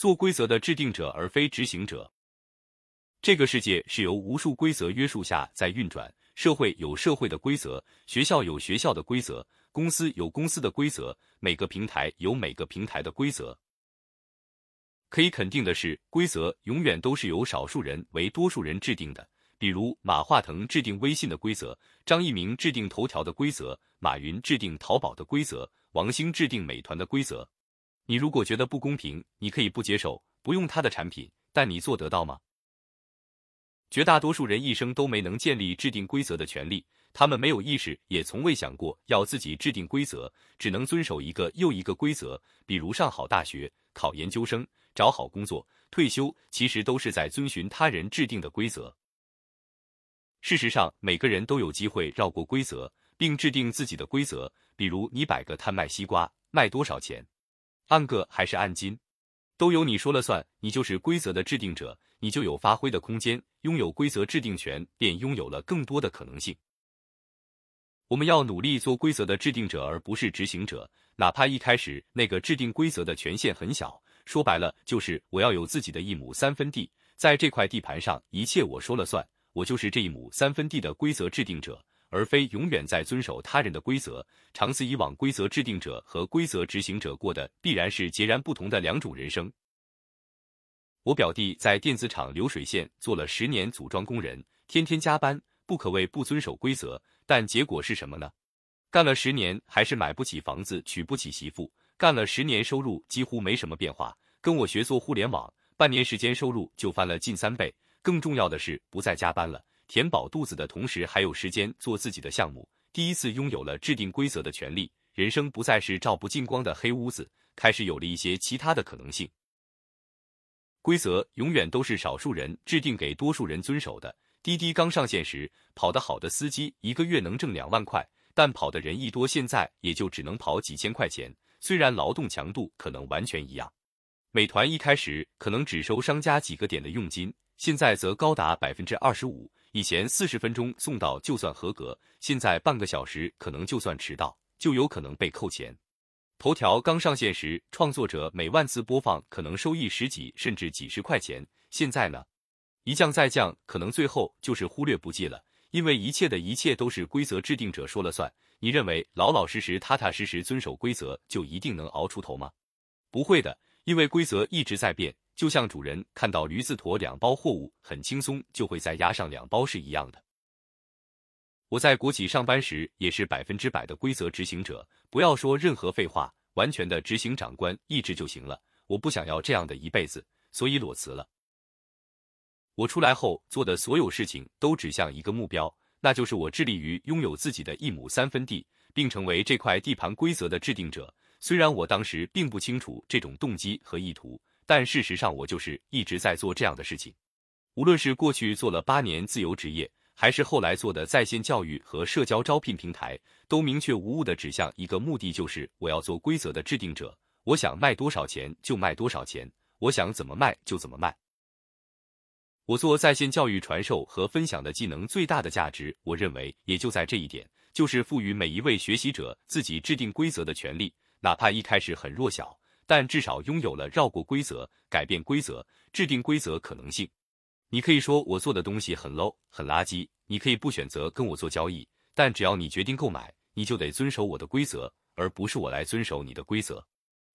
做规则的制定者而非执行者。这个世界是由无数规则约束下在运转，社会有社会的规则，学校有学校的规则，公司有公司的规则，每个平台有每个平台的规则。可以肯定的是，规则永远都是由少数人为多数人制定的。比如马化腾制定微信的规则，张一鸣制定头条的规则，马云制定淘宝的规则，王兴制定美团的规则。你如果觉得不公平，你可以不接受，不用他的产品，但你做得到吗？绝大多数人一生都没能建立制定规则的权利，他们没有意识，也从未想过要自己制定规则，只能遵守一个又一个规则，比如上好大学、考研究生、找好工作、退休，其实都是在遵循他人制定的规则。事实上，每个人都有机会绕过规则，并制定自己的规则，比如你摆个摊卖西瓜，卖多少钱，按个还是按斤？都由你说了算，你就是规则的制定者，你就有发挥的空间，拥有规则制定权，便拥有了更多的可能性。我们要努力做规则的制定者，而不是执行者，哪怕一开始那个制定规则的权限很小。说白了，就是我要有自己的一亩三分地，在这块地盘上，一切我说了算，我就是这一亩三分地的规则制定者，而非永远在遵守他人的规则。长此以往，规则制定者和规则执行者过的必然是截然不同的两种人生。我表弟在电子厂流水线做了十年组装工人，天天加班，不可谓不遵守规则。但结果是什么呢？干了十年还是买不起房子，娶不起媳妇。干了十年，收入几乎没什么变化。跟我学做互联网，半年时间收入就翻了近三倍。更重要的是，不再加班了，填饱肚子的同时还有时间做自己的项目。第一次拥有了制定规则的权利，人生不再是照不进光的黑屋子，开始有了一些其他的可能性。规则永远都是少数人制定给多数人遵守的。滴滴刚上线时，跑得好的司机一个月能挣两万块，但跑的人一多，现在也就只能跑几千块钱。虽然劳动强度可能完全一样。美团一开始可能只收商家几个点的佣金，现在则高达百分之二十五。以前四十分钟送到就算合格，现在半个小时可能就算迟到，就有可能被扣钱。头条刚上线时，创作者每万次播放可能收益十几甚至几十块钱。现在呢，一降再降，可能最后就是忽略不计了。因为一切的一切都是规则制定者说了算。你认为老老实实、踏踏实实遵守规则就一定能熬出头吗？不会的，因为规则一直在变。就像主人看到驴子驮两包货物很轻松，就会再压上两包是一样的。我在国企上班时也是百分之百的规则执行者，不要说任何废话，完全的执行长官意志就行了。我不想要这样的一辈子，所以裸辞了。我出来后做的所有事情都指向一个目标，那就是我致力于拥有自己的一亩三分地，并成为这块地盘规则的制定者。虽然我当时并不清楚这种动机和意图，但事实上我就是一直在做这样的事情。无论是过去做了八年自由职业。还是后来做的在线教育和社交招聘平台，都明确无误的指向一个目的，就是我要做规则的制定者。我想卖多少钱就卖多少钱，我想怎么卖就怎么卖。我做在线教育传授和分享的技能最大的价值，我认为也就在这一点，就是赋予每一位学习者自己制定规则的权利，哪怕一开始很弱小，但至少拥有了绕过规则、改变规则、制定规则可能性。你可以说我做的东西很 low 很垃圾，你可以不选择跟我做交易，但只要你决定购买，你就得遵守我的规则，而不是我来遵守你的规则。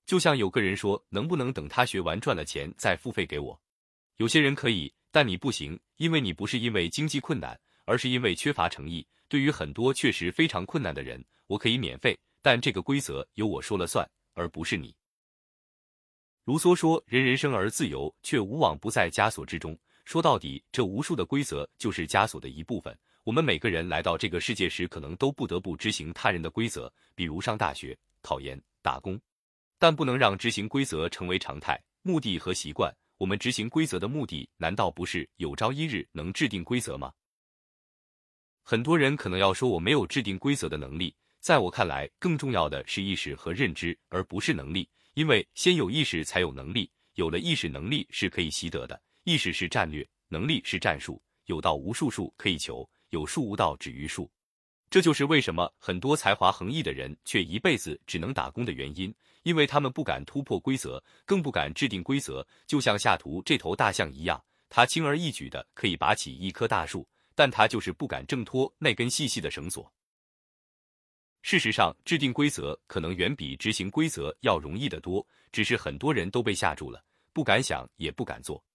就像有个人说，能不能等他学完赚了钱再付费给我？有些人可以，但你不行，因为你不是因为经济困难，而是因为缺乏诚意。对于很多确实非常困难的人，我可以免费，但这个规则由我说了算，而不是你。卢梭说：“人人生而自由，却无往不在枷锁之中。”说到底，这无数的规则就是枷锁的一部分。我们每个人来到这个世界时，可能都不得不执行他人的规则，比如上大学、考研、打工。但不能让执行规则成为常态、目的和习惯。我们执行规则的目的，难道不是有朝一日能制定规则吗？很多人可能要说我没有制定规则的能力，在我看来，更重要的是意识和认知，而不是能力。因为先有意识，才有能力。有了意识，能力是可以习得的。意识是战略，能力是战术。有道无术，术可以求；有术无道，止于术。这就是为什么很多才华横溢的人却一辈子只能打工的原因，因为他们不敢突破规则，更不敢制定规则。就像下图这头大象一样，它轻而易举的可以拔起一棵大树，但它就是不敢挣脱那根细细的绳索。事实上，制定规则可能远比执行规则要容易得多，只是很多人都被吓住了，不敢想，也不敢做。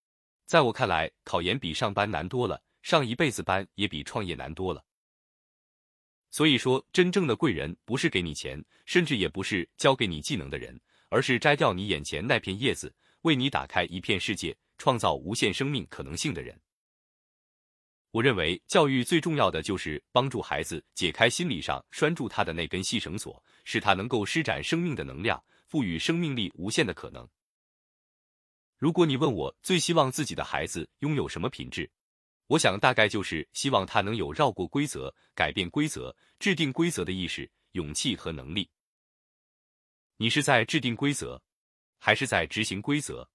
在我看来，考研比上班难多了，上一辈子班也比创业难多了。所以说，真正的贵人不是给你钱，甚至也不是教给你技能的人，而是摘掉你眼前那片叶子，为你打开一片世界，创造无限生命可能性的人。我认为教育最重要的就是帮助孩子解开心理上拴住他的那根细绳索，使他能够施展生命的能量，赋予生命力无限的可能。如果你问我最希望自己的孩子拥有什么品质，我想大概就是希望他能有绕过规则、改变规则、制定规则的意识、勇气和能力。你是在制定规则，还是在执行规则？